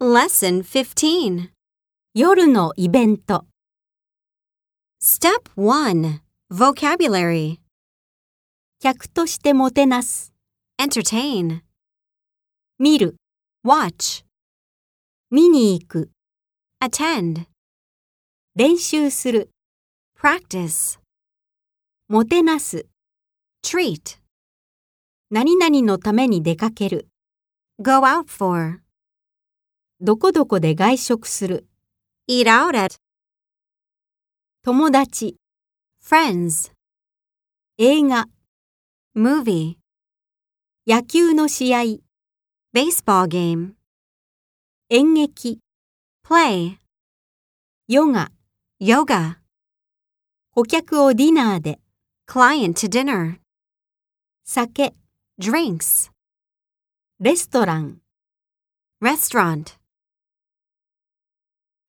Lesson 15. 夜のイベント Step 1. Vocabulary. 客としてもてなす Entertain. 見る Watch. 見に行く Attend. 練習する Practice. もてなす Treat. 何々のために出かける Go out for. どこどこで外食する Eat out at. 友達 Friends. 映画 Movie. 野球の試合 Baseball game. 演劇 Play. ヨガ Yoga. 顧客をディナーで Client to dinner. 酒 Drinks. レストラン Restaurant.